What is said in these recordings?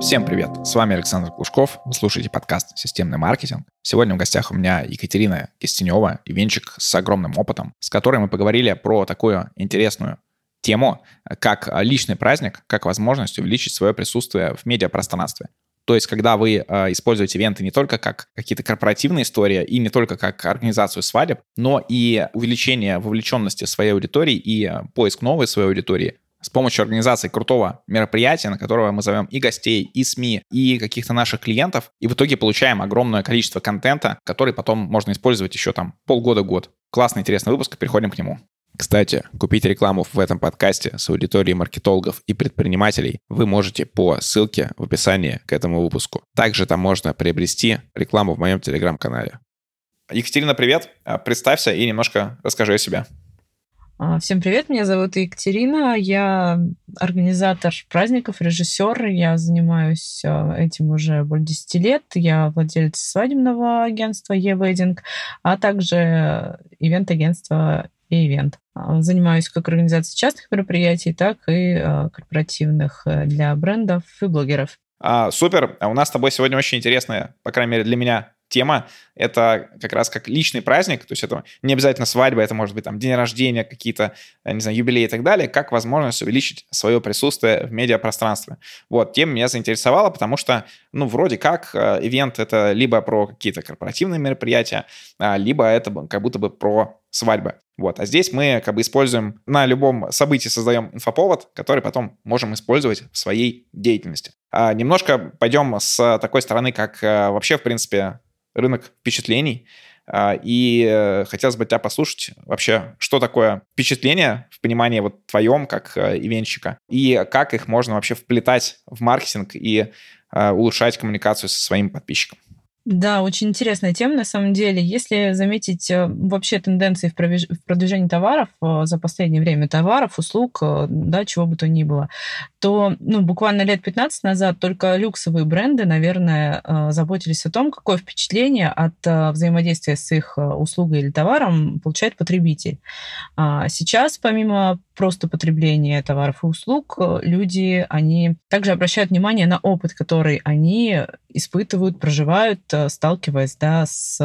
Всем привет! С вами Александр Клушков. Вы слушаете подкаст «Системный маркетинг». Сегодня в гостях у меня Екатерина Кистенева, ивенчик с огромным опытом, с которой мы поговорили про такую интересную тему, как личный праздник, как возможность увеличить свое присутствие в медиапространстве. То есть, когда вы э, используете ивенты не только как какие-то корпоративные истории и не только как организацию свадеб, но и увеличение вовлеченности своей аудитории и э, поиск новой своей аудитории с помощью организации крутого мероприятия, на которое мы зовем и гостей, и СМИ, и каких-то наших клиентов, и в итоге получаем огромное количество контента, который потом можно использовать еще там полгода-год. Классный, интересный выпуск, переходим к нему. Кстати, купить рекламу в этом подкасте с аудиторией маркетологов и предпринимателей вы можете по ссылке в описании к этому выпуску. Также там можно приобрести рекламу в моем телеграм-канале. Екатерина, привет. Представься и немножко расскажи о себе. А, всем привет, меня зовут Екатерина, я организатор праздников, режиссер, я занимаюсь а, этим уже более 10 лет, я владелец свадебного агентства e а также ивент-агентства e-event. А, занимаюсь как организацией частных мероприятий, так и корпоративных э, для брендов и блогеров. А, супер. У нас с тобой сегодня очень интересная, по крайней мере для меня, тема — это как раз как личный праздник, то есть это не обязательно свадьба, это может быть там день рождения, какие-то, э, не знаю, юбилеи и так далее, как возможность увеличить свое присутствие в медиапространстве. Вот, тема меня заинтересовала, потому что, ну, вроде как, э, ивент — это либо про какие-то корпоративные мероприятия, а, либо это как будто бы про свадьбы. Вот. А здесь мы как бы используем на любом событии создаем инфоповод, который потом можем использовать в своей деятельности. А немножко пойдем с такой стороны, как э, вообще, в принципе, рынок впечатлений. А, и э, хотелось бы тебя послушать вообще, что такое впечатление в понимании вот твоем как э, ивенщика, и как их можно вообще вплетать в маркетинг и э, улучшать коммуникацию со своим подписчиком. Да, очень интересная тема на самом деле. Если заметить э, вообще тенденции в продвижении товаров э, за последнее время, товаров, услуг, э, да, чего бы то ни было, то ну, буквально лет 15 назад только люксовые бренды, наверное, заботились о том, какое впечатление от взаимодействия с их услугой или товаром получает потребитель. А сейчас, помимо просто потребления товаров и услуг, люди, они также обращают внимание на опыт, который они испытывают, проживают, сталкиваясь да, с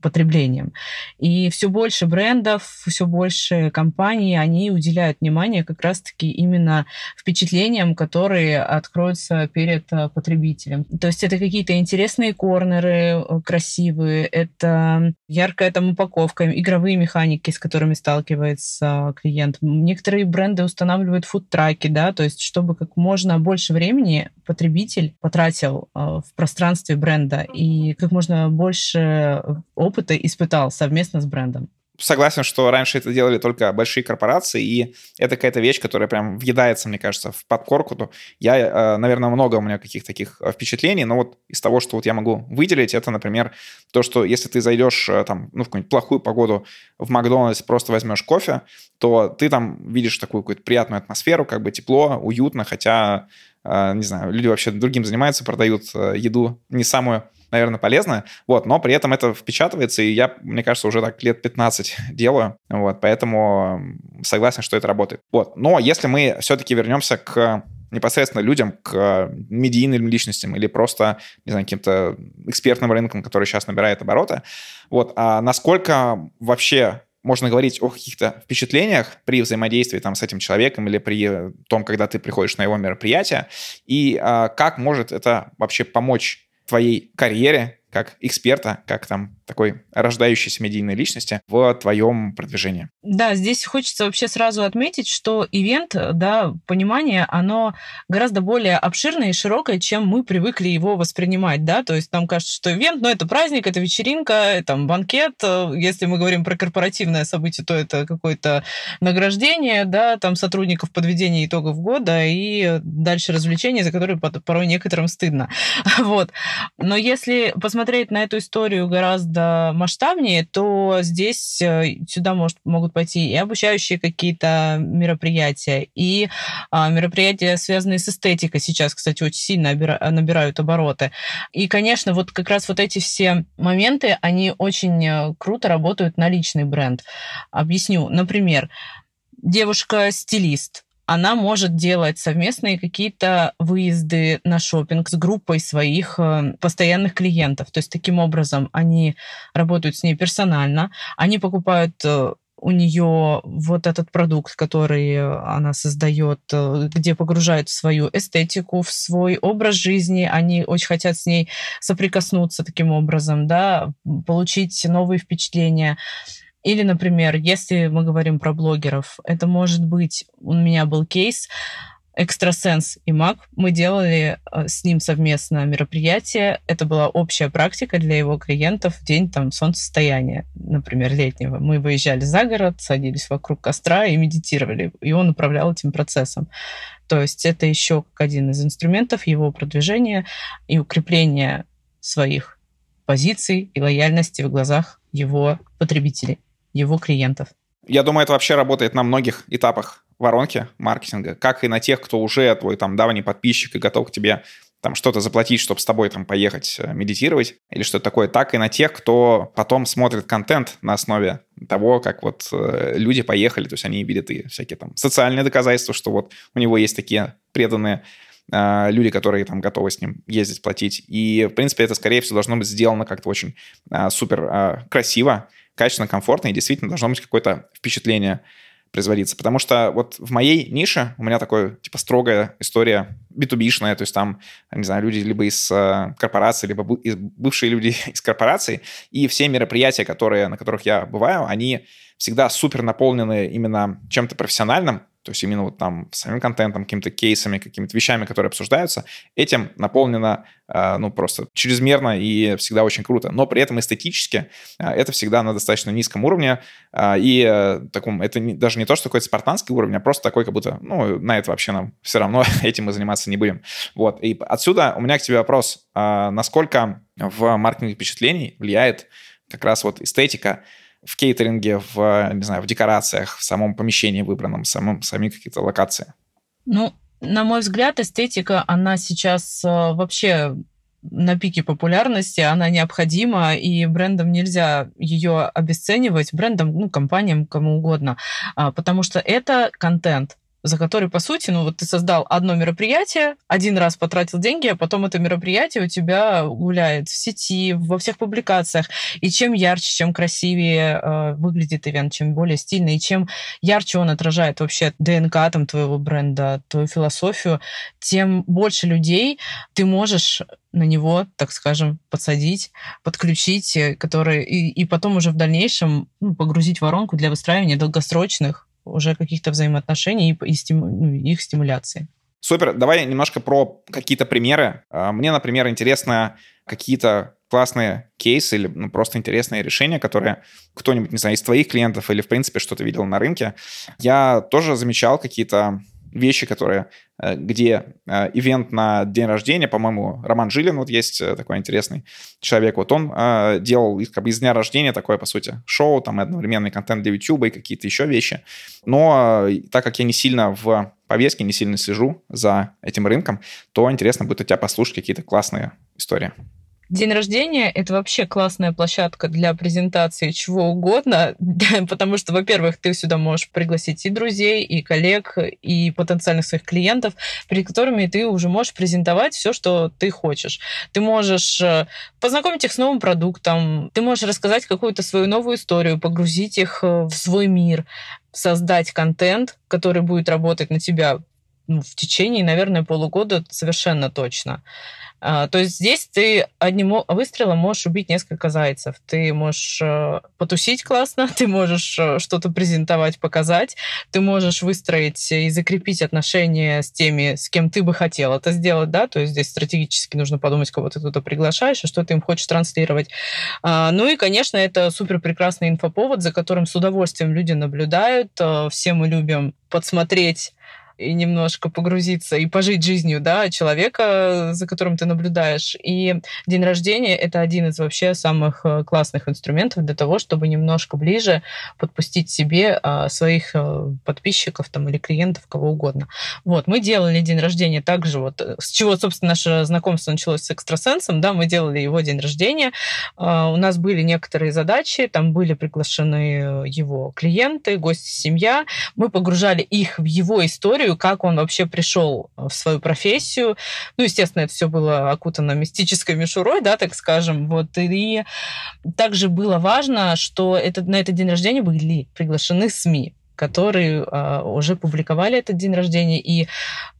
потреблением. И все больше брендов, все больше компаний, они уделяют внимание как раз-таки именно впечатлениям, которые откроются перед э, потребителем. То есть это какие-то интересные корнеры, э, красивые, это яркая там упаковка, игровые механики, с которыми сталкивается клиент. Некоторые бренды устанавливают фуд-траки, да, то есть чтобы как можно больше времени потребитель потратил э, в пространстве бренда и как можно больше опыта испытал совместно с брендом. Согласен, что раньше это делали только большие корпорации, и это какая-то вещь, которая прям въедается, мне кажется, в подкорку. Я, э, наверное, много у меня каких-то таких э, впечатлений, но вот из того, что вот я могу выделить, это, например, то, что если ты зайдешь э, там, ну, в какую-нибудь плохую погоду в Макдональдс, просто возьмешь кофе, то ты там видишь такую какую-то приятную атмосферу, как бы тепло, уютно, хотя, не знаю, люди вообще другим занимаются, продают еду не самую наверное, полезно, вот, но при этом это впечатывается, и я, мне кажется, уже так лет 15 делаю, вот, поэтому согласен, что это работает. Вот, но если мы все-таки вернемся к непосредственно людям, к медийным личностям или просто, не знаю, каким-то экспертным рынкам, который сейчас набирает обороты, вот, а насколько вообще можно говорить о каких-то впечатлениях при взаимодействии там, с этим человеком или при том, когда ты приходишь на его мероприятие, и а, как может это вообще помочь твоей карьере как эксперта, как там такой рождающейся медийной личности в твоем продвижении. Да, здесь хочется вообще сразу отметить, что ивент, да, понимание, оно гораздо более обширное и широкое, чем мы привыкли его воспринимать, да, то есть нам кажется, что ивент, ну, это праздник, это вечеринка, там, банкет, если мы говорим про корпоративное событие, то это какое-то награждение, да, там, сотрудников подведения итогов года и дальше развлечения, за которые порой некоторым стыдно, вот. Но если посмотреть на эту историю гораздо масштабнее, то здесь э, сюда может, могут пойти и обучающие какие-то мероприятия, и а, мероприятия, связанные с эстетикой. Сейчас, кстати, очень сильно набирают обороты. И, конечно, вот как раз вот эти все моменты, они очень э, круто работают на личный бренд. Объясню. Например, девушка-стилист, она может делать совместные какие-то выезды на шопинг с группой своих э, постоянных клиентов. То есть таким образом они работают с ней персонально, они покупают э, у нее вот этот продукт, который она создает, э, где погружает в свою эстетику, в свой образ жизни, они очень хотят с ней соприкоснуться таким образом, да, получить новые впечатления. Или, например, если мы говорим про блогеров, это может быть, у меня был кейс, Экстрасенс и Мак. Мы делали э, с ним совместно мероприятие. Это была общая практика для его клиентов в день там, солнцестояния, например, летнего. Мы выезжали за город, садились вокруг костра и медитировали. И он управлял этим процессом. То есть это еще один из инструментов его продвижения и укрепления своих позиций и лояльности в глазах его потребителей его клиентов. Я думаю, это вообще работает на многих этапах воронки маркетинга, как и на тех, кто уже твой там давний подписчик и готов к тебе там что-то заплатить, чтобы с тобой там поехать э, медитировать или что-то такое, так и на тех, кто потом смотрит контент на основе того, как вот э, люди поехали, то есть они видят и всякие там социальные доказательства, что вот у него есть такие преданные э, люди, которые там готовы с ним ездить, платить. И, в принципе, это, скорее всего, должно быть сделано как-то очень э, супер э, красиво, качественно, комфортно, и действительно должно быть какое-то впечатление производиться. Потому что вот в моей нише у меня такая, типа, строгая история B2B-шная, то есть там, не знаю, люди либо из э, корпорации, либо из, бывшие люди из корпораций, и все мероприятия, которые, на которых я бываю, они всегда супер наполнены именно чем-то профессиональным, то есть именно вот там самим контентом, какими-то кейсами, какими-то вещами, которые обсуждаются, этим наполнено, э, ну, просто чрезмерно и всегда очень круто. Но при этом эстетически э, это всегда на достаточно низком уровне, э, и таком, это даже не то, что какой-то спартанский уровень, а просто такой, как будто, ну, на это вообще нам все равно этим мы заниматься не будем. Вот, и отсюда у меня к тебе вопрос, насколько в маркетинге впечатлений влияет как раз вот эстетика, в кейтеринге, в, не знаю, в декорациях, в самом помещении выбранном, самом, сами какие-то локации? Ну, на мой взгляд, эстетика, она сейчас э, вообще на пике популярности, она необходима, и брендам нельзя ее обесценивать, брендам, ну, компаниям, кому угодно, а, потому что это контент за который, по сути, ну вот ты создал одно мероприятие, один раз потратил деньги, а потом это мероприятие у тебя гуляет в сети, во всех публикациях. И чем ярче, чем красивее э, выглядит ивент, чем более стильный, и чем ярче он отражает вообще ДНК там, твоего бренда, твою философию, тем больше людей ты можешь на него, так скажем, подсадить, подключить, э, которые и, и потом уже в дальнейшем ну, погрузить воронку для выстраивания долгосрочных уже каких-то взаимоотношений и, и стиму, ну, их стимуляции. Супер. Давай немножко про какие-то примеры. А, мне, например, интересно какие-то классные кейсы или ну, просто интересные решения, которые кто-нибудь, не знаю, из твоих клиентов или, в принципе, что-то видел на рынке. Я тоже замечал какие-то вещи, которые, э, где э, ивент на день рождения, по-моему, Роман Жилин, вот есть э, такой интересный человек, вот он делал как бы из дня рождения такое, по сути, шоу, там одновременный контент для YouTube и какие-то еще вещи. Но так как я не сильно в повестке, не сильно слежу за этим рынком, то интересно будет у тебя послушать какие-то классные истории. День рождения — это вообще классная площадка для презентации чего угодно, потому что, во-первых, ты сюда можешь пригласить и друзей, и коллег, и потенциальных своих клиентов, перед которыми ты уже можешь презентовать все, что ты хочешь. Ты можешь э, познакомить их с новым продуктом, ты можешь рассказать какую-то свою новую историю, погрузить их э, в свой мир, создать контент, который будет работать на тебя ну, в течение, наверное, полугода совершенно точно. А, то есть здесь ты одним выстрелом можешь убить несколько зайцев. Ты можешь э, потусить классно, ты можешь э, что-то презентовать, показать, ты можешь выстроить и закрепить отношения с теми, с кем ты бы хотел это сделать, да, то есть здесь стратегически нужно подумать, кого ты туда приглашаешь и что ты им хочешь транслировать. А, ну и, конечно, это супер прекрасный инфоповод, за которым с удовольствием люди наблюдают. Э, все мы любим подсмотреть и немножко погрузиться и пожить жизнью, да, человека, за которым ты наблюдаешь. И день рождения — это один из вообще самых э, классных инструментов для того, чтобы немножко ближе подпустить себе а, своих э, подписчиков там или клиентов, кого угодно. Вот, мы делали день рождения также вот, э, с чего, собственно, наше знакомство началось с экстрасенсом, да, мы делали его день рождения. А, у нас были некоторые задачи, там были приглашены его клиенты, гости, семья. Мы погружали их в его историю, историю, как он вообще пришел в свою профессию. Ну, естественно, это все было окутано мистической мишурой, да, так скажем. Вот. И также было важно, что это, на этот день рождения были приглашены СМИ которые э, уже публиковали этот день рождения, и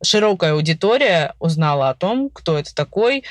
широкая аудитория узнала о том, кто это такой,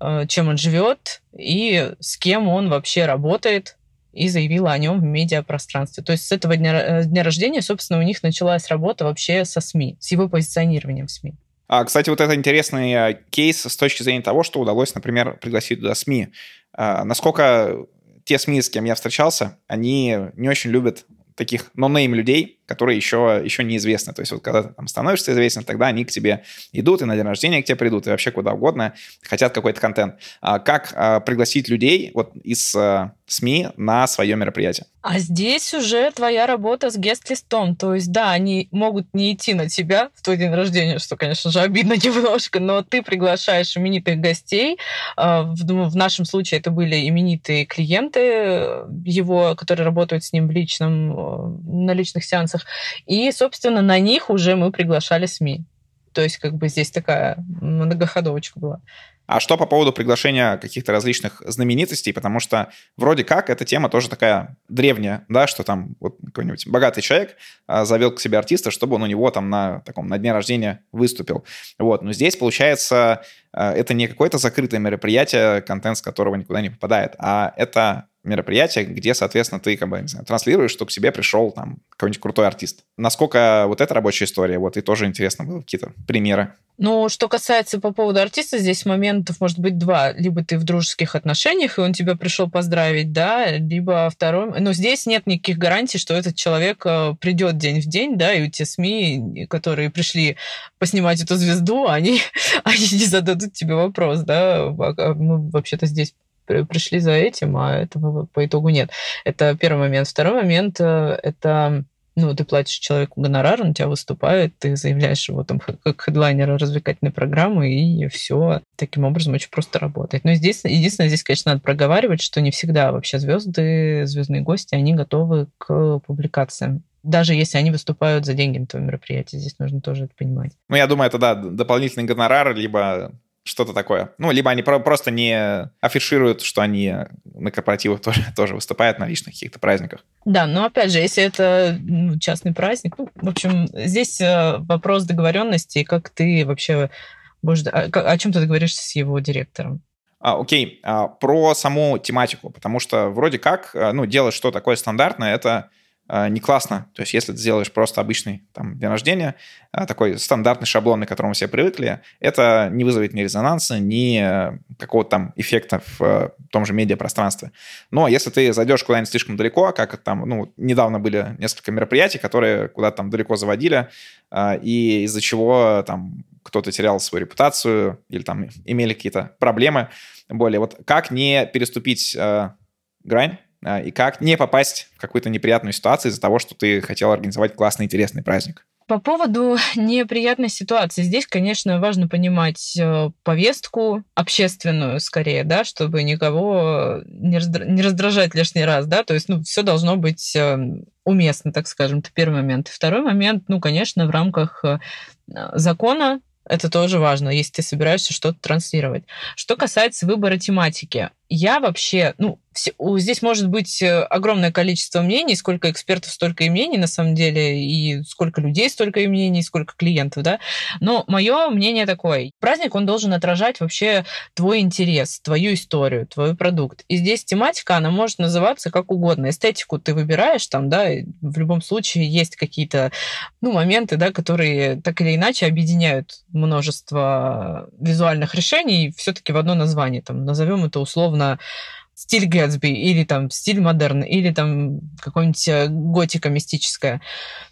э, чем он живет и с кем он вообще работает, и заявила о нем в медиапространстве. То есть с этого дня, э, дня рождения, собственно, у них началась работа вообще со СМИ, с его позиционированием в СМИ. А, кстати, вот это интересный э, кейс с точки зрения того, что удалось, например, пригласить туда СМИ. А, насколько те СМИ, с кем я встречался, они не очень любят таких нонейм людей, которые еще, еще неизвестны. То есть вот когда ты там становишься известен, тогда они к тебе идут, и на день рождения к тебе придут, и вообще куда угодно, хотят какой-то контент. А как а, пригласить людей вот из а, СМИ на свое мероприятие? А здесь уже твоя работа с гест-листом. То есть, да, они могут не идти на тебя в твой день рождения, что, конечно же, обидно немножко, но ты приглашаешь именитых гостей. А, в, в нашем случае это были именитые клиенты его, которые работают с ним в личном, на личных сеансах конкурсах. И, собственно, на них уже мы приглашали СМИ. То есть как бы здесь такая многоходовочка была. А что по поводу приглашения каких-то различных знаменитостей? Потому что вроде как эта тема тоже такая древняя, да, что там вот какой-нибудь богатый человек а, завел к себе артиста, чтобы он у него там на таком на дне рождения выступил. Вот, но здесь получается а, это не какое-то закрытое мероприятие, контент с которого никуда не попадает, а это мероприятие, где, соответственно, ты как бы, не знаю, транслируешь, что к себе пришел там какой-нибудь крутой артист. Насколько вот эта рабочая история, вот и тоже интересно было какие-то примеры. Ну, что касается по поводу артиста, здесь моментов может быть два. Либо ты в дружеских отношениях, и он тебя пришел поздравить, да, либо второй... Но здесь нет никаких гарантий, что этот человек э, придет день в день, да, и у те СМИ, которые пришли поснимать эту звезду, они, они не зададут тебе вопрос, да, а, а мы вообще-то здесь пришли за этим, а этого по итогу нет. Это первый момент. Второй момент э, — это ну, ты платишь человеку гонорар, он тебя выступает, ты заявляешь его там как хедлайнера развлекательной программы, и все таким образом очень просто работает. Но здесь, единственное, здесь, конечно, надо проговаривать, что не всегда вообще звезды, звездные гости, они готовы к публикациям даже если они выступают за деньги на твоем мероприятии. Здесь нужно тоже это понимать. Ну, я думаю, это, да, дополнительный гонорар, либо что-то такое. Ну, либо они про- просто не афишируют, что они на корпоративах тоже, тоже выступают на личных каких-то праздниках. Да, но опять же, если это ну, частный праздник, ну, в общем, здесь э, вопрос договоренности, как ты вообще будешь, о, о чем ты договоришься с его директором. А, окей, а, про саму тематику, потому что вроде как, э, ну, делать что такое стандартное, это а, не классно. То есть если ты сделаешь просто обычный там, день рождения, а, такой стандартный шаблон, к которому все привыкли, это не вызовет ни резонанса, ни э, какого-то там эффекта в э, том же медиапространстве. Но если ты зайдешь куда-нибудь слишком далеко, как там, ну, недавно были несколько мероприятий, которые куда-то там далеко заводили, а, и из-за чего там кто-то терял свою репутацию или там имели какие-то проблемы более. Вот как не переступить э, грань, а, и как не попасть в какую-то неприятную ситуацию из-за того, что ты хотел организовать классный, интересный праздник. По поводу неприятной ситуации, здесь, конечно, важно понимать э, повестку общественную, скорее, да, чтобы никого не, раздражать лишний раз, да, то есть, ну, все должно быть э, уместно, так скажем, это первый момент. Второй момент, ну, конечно, в рамках э, закона это тоже важно, если ты собираешься что-то транслировать. Что касается выбора тематики, я вообще, ну, все, здесь может быть э, огромное количество мнений, сколько экспертов, столько и мнений на самом деле, и сколько людей, столько и мнений, сколько клиентов, да. Но мое мнение такое. Праздник, он должен отражать вообще твой интерес, твою историю, твой продукт. И здесь тематика, она может называться как угодно. Эстетику ты выбираешь там, да, в любом случае есть какие-то, ну, моменты, да, которые так или иначе объединяют множество визуальных решений все-таки в одно название. Там, назовем это условно условно стиль Гэтсби, или там стиль модерн, или там какой-нибудь э, готика мистическая.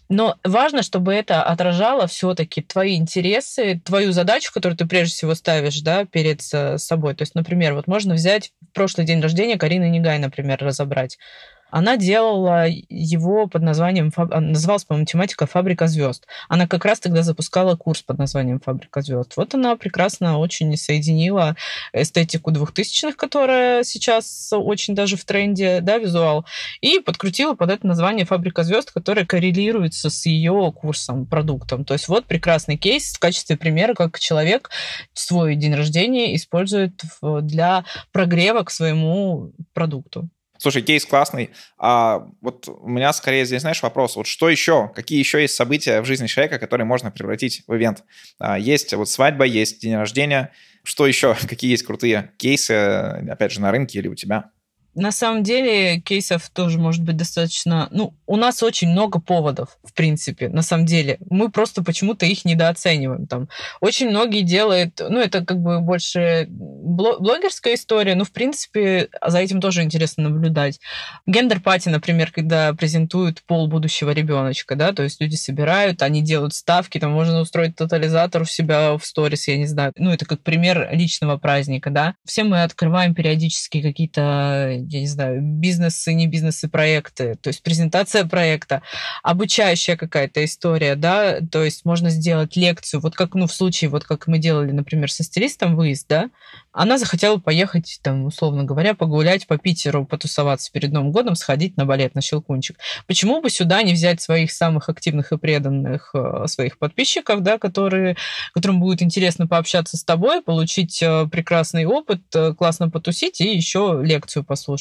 Но важно, чтобы это отражало все-таки твои интересы, твою задачу, которую ты прежде всего ставишь да, перед собой. То есть, например, вот можно взять прошлый день рождения Карины Негай, например, разобрать. Она делала его под названием, а, называлась, по-моему, тематика «Фабрика звезд». Она как раз тогда запускала курс под названием «Фабрика звезд». Вот она прекрасно очень соединила эстетику двухтысячных, которая сейчас очень даже в тренде, да, визуал, и подкрутила под это название «Фабрика звезд», которое коррелируется с ее курсом, продуктом. То есть вот прекрасный кейс в качестве примера, как человек свой день рождения использует для прогрева к своему продукту. Слушай, кейс классный. А вот у меня скорее здесь, знаешь, вопрос. Вот что еще? Какие еще есть события в жизни человека, которые можно превратить в ивент? А, есть вот свадьба, есть день рождения. Что еще? Какие есть крутые кейсы, опять же, на рынке или у тебя? На самом деле кейсов тоже может быть достаточно... Ну, у нас очень много поводов, в принципе, на самом деле. Мы просто почему-то их недооцениваем. Там очень многие делают... Ну, это как бы больше блогерская история, но, в принципе, за этим тоже интересно наблюдать. Gender party, например, когда презентуют пол будущего ребеночка, да, то есть люди собирают, они делают ставки, там можно устроить тотализатор у себя в сторис, я не знаю. Ну, это как пример личного праздника, да. Все мы открываем периодически какие-то я не знаю, бизнесы, не бизнесы, проекты, то есть презентация проекта, обучающая какая-то история, да, то есть можно сделать лекцию, вот как, ну, в случае, вот как мы делали, например, со стилистом выезд, да, она захотела поехать, там, условно говоря, погулять по Питеру, потусоваться перед Новым годом, сходить на балет, на Щелкунчик. Почему бы сюда не взять своих самых активных и преданных э, своих подписчиков, да, которые, которым будет интересно пообщаться с тобой, получить э, прекрасный опыт, э, классно потусить и еще лекцию послушать.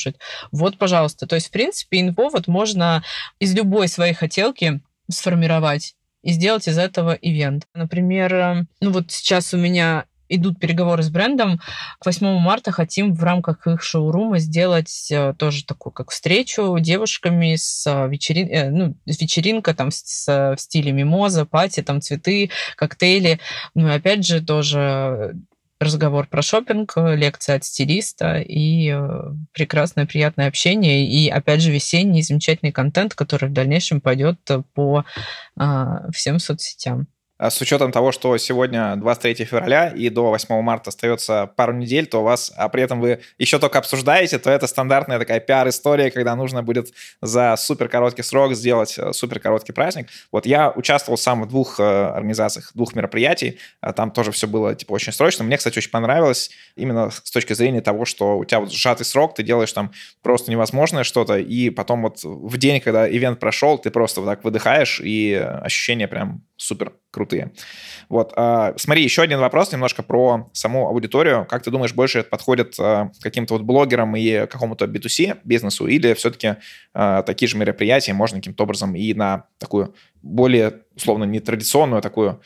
Вот, пожалуйста. То есть, в принципе, инфовод можно из любой своей хотелки сформировать и сделать из этого ивент. Например, ну вот сейчас у меня идут переговоры с брендом. К 8 марта хотим в рамках их шоурума сделать э, тоже такую как встречу девушками с э, вечерин... Э, ну, вечеринка там с, в стиле мимоза, пати, там цветы, коктейли. Ну и опять же тоже разговор про шопинг, лекция от стилиста и прекрасное, приятное общение. И, опять же, весенний замечательный контент, который в дальнейшем пойдет по а, всем соцсетям. А с учетом того, что сегодня 23 февраля и до 8 марта остается пару недель, то у вас, а при этом вы еще только обсуждаете, то это стандартная такая пиар-история, когда нужно будет за супер короткий срок сделать э, супер короткий праздник. Вот я участвовал сам в двух э, организациях, двух мероприятий, а там тоже все было типа очень срочно. Мне, кстати, очень понравилось именно с точки зрения того, что у тебя вот сжатый срок, ты делаешь там просто невозможное что-то, и потом вот в день, когда ивент прошел, ты просто вот так выдыхаешь, и ощущение прям супер крутые. Вот, э, смотри, еще один вопрос немножко про саму аудиторию. Как ты думаешь, больше это подходит э, каким-то вот блогерам и какому-то B2C бизнесу, или все-таки э, такие же мероприятия можно каким-то образом и на такую более, условно, нетрадиционную такую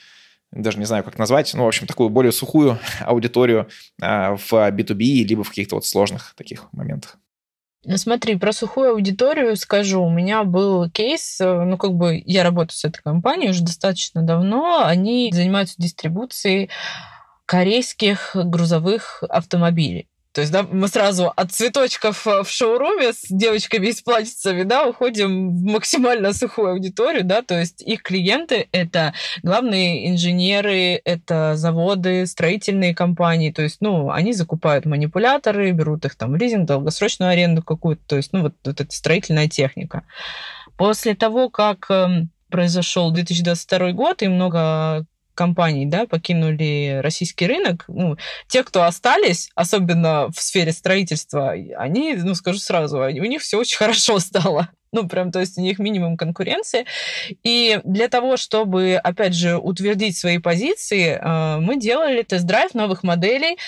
даже не знаю, как назвать, ну, в общем, такую более сухую аудиторию э, в B2B, либо в каких-то вот сложных таких моментах? Ну, смотри, про сухую аудиторию скажу. У меня был кейс, э, ну, как бы я работаю с этой компанией уже достаточно давно. Они занимаются дистрибуцией корейских грузовых автомобилей. То есть, да, мы сразу от цветочков э, в шоуруме с девочками из платьицами, да, уходим в максимально сухую аудиторию, да, то есть их клиенты — это главные инженеры, это заводы, строительные компании, то есть, ну, они закупают манипуляторы, берут их там в лизинг, долгосрочную аренду какую-то, то есть, ну, вот, вот эта строительная техника. После того, как эм, произошел 2022 год, и много компаний, да, покинули российский рынок, ну, те, кто остались, особенно в сфере строительства, они, ну, скажу сразу, у них все очень хорошо стало. Ну, прям, то есть у них минимум конкуренции. И для того, чтобы, опять же, утвердить свои позиции, э, мы делали тест-драйв новых моделей.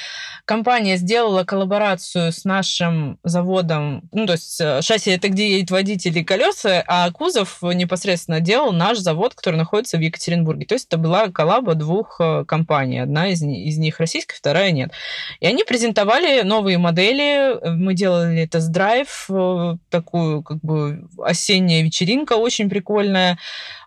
Компания сделала коллаборацию с нашим заводом. Ну, то есть э, шасси — это где едет водитель и колеса, а кузов непосредственно делал наш завод, который находится в Екатеринбурге. То есть это была коллаба двух э, компаний. Одна из, из них российская, вторая нет. И они презентовали новые модели. Мы делали тест-драйв, такую как бы осенняя вечеринка очень прикольная.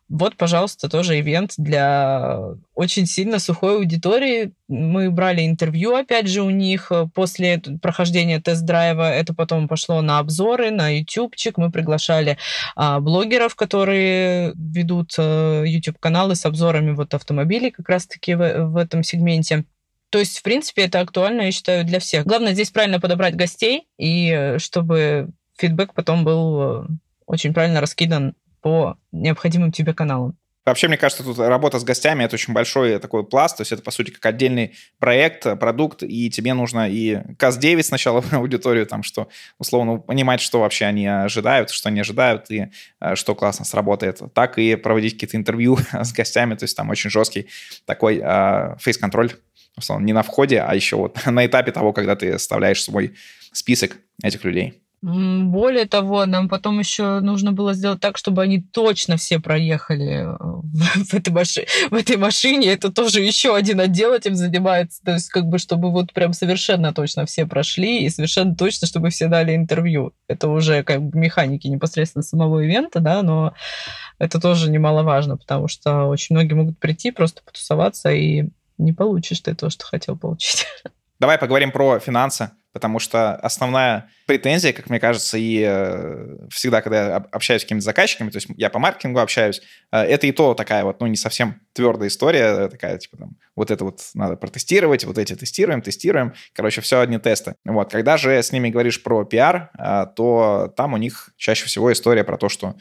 Вот, пожалуйста, тоже ивент для очень сильно сухой аудитории. Мы брали интервью, опять же, у них после прохождения тест-драйва. Это потом пошло на обзоры, на ютубчик. Мы приглашали а, блогеров, которые ведут а, YouTube-каналы с обзорами вот автомобилей как раз-таки в, в этом сегменте. То есть, в принципе, это актуально, я считаю, для всех. Главное здесь правильно подобрать гостей, и э, чтобы фидбэк потом был очень правильно раскидан по необходимым тебе каналам. Вообще, мне кажется, тут работа с гостями — это очень большой такой пласт, то есть это, по сути, как отдельный проект, продукт, и тебе нужно и КАС-9 сначала в аудиторию, там, что, условно, понимать, что вообще они ожидают, что не ожидают, и э, что классно сработает. Так и проводить какие-то интервью с гостями, то есть там очень жесткий такой э, фейс-контроль, условно, не на входе, а еще вот на этапе того, когда ты оставляешь свой список этих людей. Более того, нам потом еще нужно было сделать так, чтобы они точно все проехали э, в этой, маши... в этой машине. Это тоже еще один отдел этим занимается. То есть, как бы, чтобы вот прям совершенно точно все прошли и совершенно точно, чтобы все дали интервью. Это уже как бы механики непосредственно самого ивента, да, но это тоже немаловажно, потому что очень многие могут прийти, просто потусоваться, и не получишь ты то, что хотел получить. Давай поговорим про финансы потому что основная претензия, как мне кажется, и э, всегда, когда я общаюсь с какими-то заказчиками, то есть я по маркетингу общаюсь, э, это и то такая вот, ну, не совсем твердая история, такая, типа, там, вот это вот надо протестировать, вот эти тестируем, тестируем, короче, все одни тесты. Вот, когда же с ними говоришь про пиар, э, то там у них чаще всего история про то, что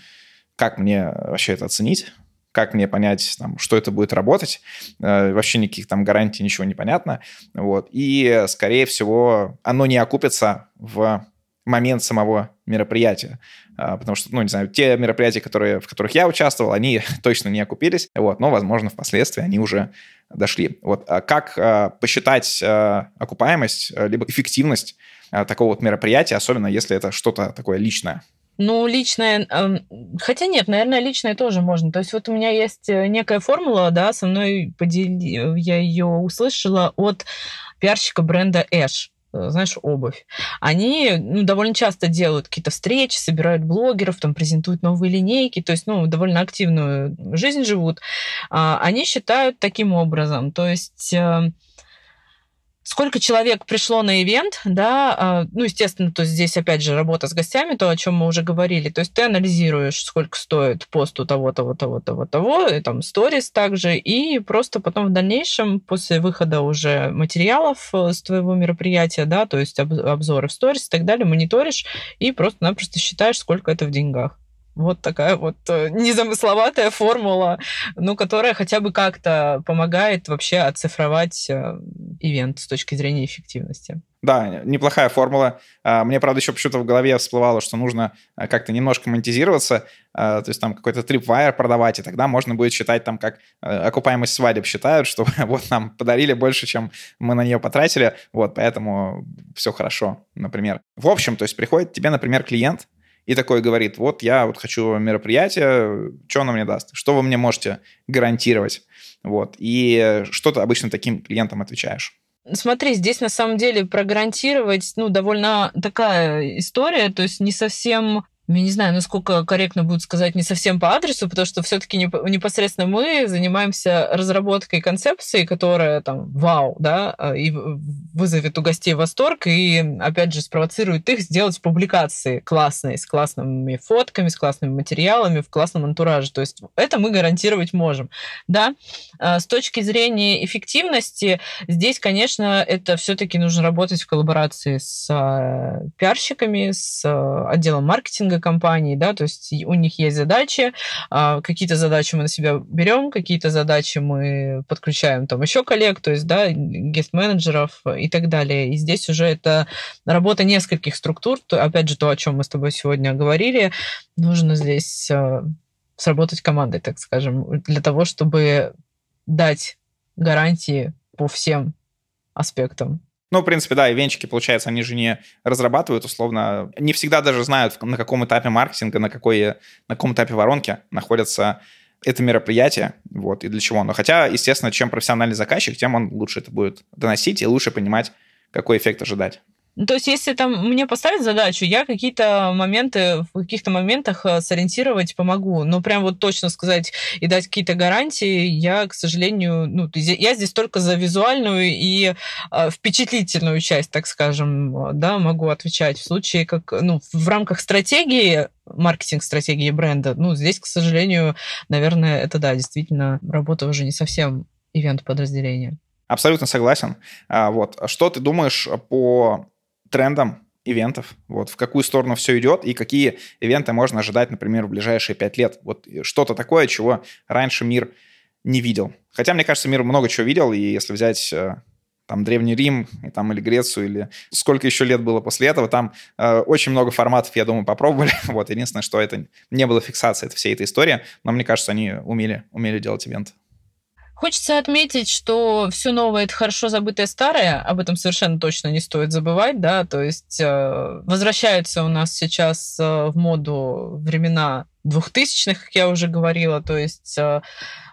как мне вообще это оценить, как мне понять, там, что это будет работать. Э, вообще никаких там гарантий, ничего не понятно. Вот. И, скорее всего, оно не окупится в момент самого мероприятия. А, потому что, ну, не знаю, те мероприятия, которые, в которых я участвовал, они точно не окупились, вот, но, возможно, впоследствии они уже дошли. Вот. А как а, посчитать окупаемость, либо эффективность такого вот мероприятия, особенно если это что-то такое личное? Ну, личное... Хотя нет, наверное, личное тоже можно. То есть вот у меня есть э, некая формула, да, со мной подели... я ее услышала от пиарщика бренда Эш э, знаешь, обувь. Они ну, довольно часто делают какие-то встречи, собирают блогеров, там презентуют новые линейки, то есть, ну, довольно активную жизнь живут. А, они считают таким образом, то есть э, сколько человек пришло на ивент, да, а, ну, естественно, то здесь, опять же, работа с гостями, то, о чем мы уже говорили, то есть ты анализируешь, сколько стоит пост у того, того, того, того, того, и там сторис также, и просто потом в дальнейшем, после выхода уже материалов э, с твоего мероприятия, да, то есть обзоры в сторис и так далее, мониторишь и просто-напросто считаешь, сколько это в деньгах. Вот такая вот э, незамысловатая формула, ну, которая хотя бы как-то помогает вообще оцифровать э, ивент с точки зрения эффективности. Да, неплохая формула. А, мне, правда, еще почему-то в голове всплывало, что нужно э, как-то немножко монетизироваться, то есть там какой-то tripwire продавать, и тогда можно будет считать там, как окупаемость свадеб считают, что вот нам подарили больше, чем мы на нее потратили, вот, поэтому все хорошо, например. В общем, то есть приходит тебе, например, клиент, и такой говорит, вот я вот хочу мероприятие, что оно мне даст? Что вы мне можете гарантировать? Вот. И что ты обычно таким клиентам отвечаешь? Смотри, здесь на самом деле прогарантировать, ну, довольно такая история, то есть не совсем я не знаю, насколько корректно будет сказать не совсем по адресу, потому что все-таки непосредственно мы занимаемся разработкой концепции, которая там вау, да, а, и вызовет у гостей восторг, и опять же спровоцирует их сделать публикации классные, с классными фотками, с классными материалами, в классном антураже. То есть это мы гарантировать можем. Да, а, с точки зрения эффективности, здесь, конечно, это все-таки нужно работать в коллаборации с а, пиарщиками, с отделом маркетинга, компании, да, то есть у них есть задачи, а, какие-то задачи мы на себя берем, какие-то задачи мы подключаем там еще коллег, то есть, да, гест-менеджеров и так далее. И здесь уже это работа нескольких структур, то, опять же, то, о чем мы с тобой сегодня говорили, нужно здесь а, сработать командой, так скажем, для того, чтобы дать гарантии по всем аспектам. Ну, в принципе, да, ивенчики, получается, они же не разрабатывают, условно, не всегда даже знают, на каком этапе маркетинга, на, какой, на каком этапе воронки находится это мероприятие, вот, и для чего. Но хотя, естественно, чем профессиональный заказчик, тем он лучше это будет доносить и лучше понимать, какой эффект ожидать. Ну, то есть, если там мне поставить задачу, я какие-то моменты, в каких-то моментах э, сориентировать помогу. Но прям вот точно сказать и дать какие-то гарантии, я, к сожалению, ну, я здесь только за визуальную и э, впечатлительную часть, так скажем, да, могу отвечать. В случае, как, ну, в рамках стратегии, маркетинг-стратегии бренда, ну, здесь, к сожалению, наверное, это, да, действительно, работа уже не совсем ивент подразделения. Абсолютно согласен. А, вот. Что ты думаешь по трендам ивентов, вот, в какую сторону все идет и какие ивенты можно ожидать, например, в ближайшие пять лет. Вот что-то такое, чего раньше мир не видел. Хотя, мне кажется, мир много чего видел, и если взять э, там Древний Рим, и, там, или Грецию, или сколько еще лет было после этого, там э, очень много форматов, я думаю, попробовали. вот, единственное, что это не было фиксации это всей этой истории, но мне кажется, они умели, умели делать ивент. Хочется отметить, что все новое это хорошо забытое старое, об этом совершенно точно не стоит забывать, да, то есть э, возвращаются у нас сейчас э, в моду времена двухтысячных, как я уже говорила, то есть э,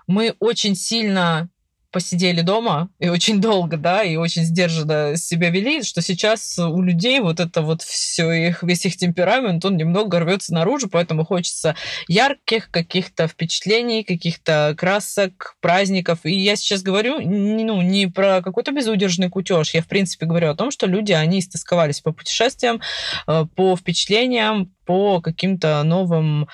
мы очень сильно посидели дома и очень долго, да, и очень сдержанно себя вели, что сейчас у людей вот это вот все их, весь их темперамент, он немного рвется наружу, поэтому хочется ярких каких-то впечатлений, каких-то красок, праздников. И я сейчас говорю, ну, не про какой-то безудержный кутеж, я, в принципе, говорю о том, что люди, они истосковались по путешествиям, э, по впечатлениям, по каким-то новым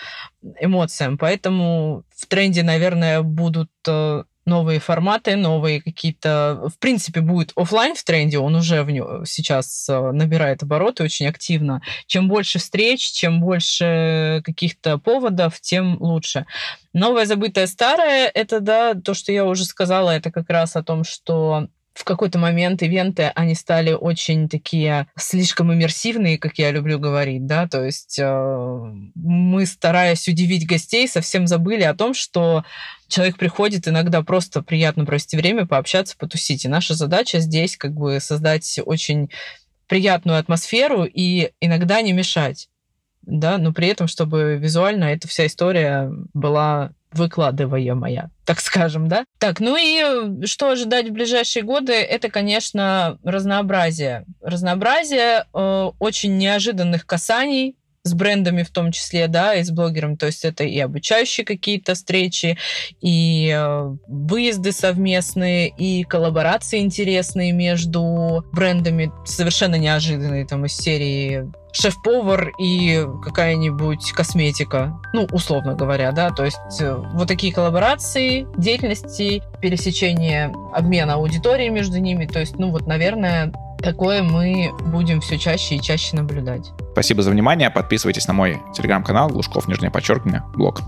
эмоциям. Поэтому в тренде, наверное, будут э, новые форматы, новые какие-то... В принципе, будет офлайн в тренде, он уже в него сейчас э, набирает обороты очень активно. Чем больше встреч, чем больше каких-то поводов, тем лучше. Новое забытое старое, это, да, то, что я уже сказала, это как раз о том, что в какой-то момент ивенты, они стали очень такие слишком иммерсивные, как я люблю говорить, да, то есть э, мы, стараясь удивить гостей, совсем забыли о том, что человек приходит иногда просто приятно провести время, пообщаться, потусить. И наша задача здесь как бы создать очень приятную атмосферу и иногда не мешать, да, но при этом, чтобы визуально эта вся история была выкладываемая, так скажем, да? Так, ну и э, что ожидать в ближайшие годы? Это, конечно, разнообразие. Разнообразие э, очень неожиданных касаний с брендами в том числе, да, и с блогером. То есть это и обучающие какие-то встречи, и э, выезды совместные, и коллаборации интересные между брендами, совершенно неожиданные, там, из серии шеф-повар и какая-нибудь косметика, ну, условно говоря, да, то есть э, вот такие коллаборации, деятельности, пересечение обмена аудитории между ними, то есть, ну, вот, наверное, такое мы будем все чаще и чаще наблюдать. Спасибо за внимание. Подписывайтесь на мой телеграм-канал Глушков, нижнее подчеркивание, блог.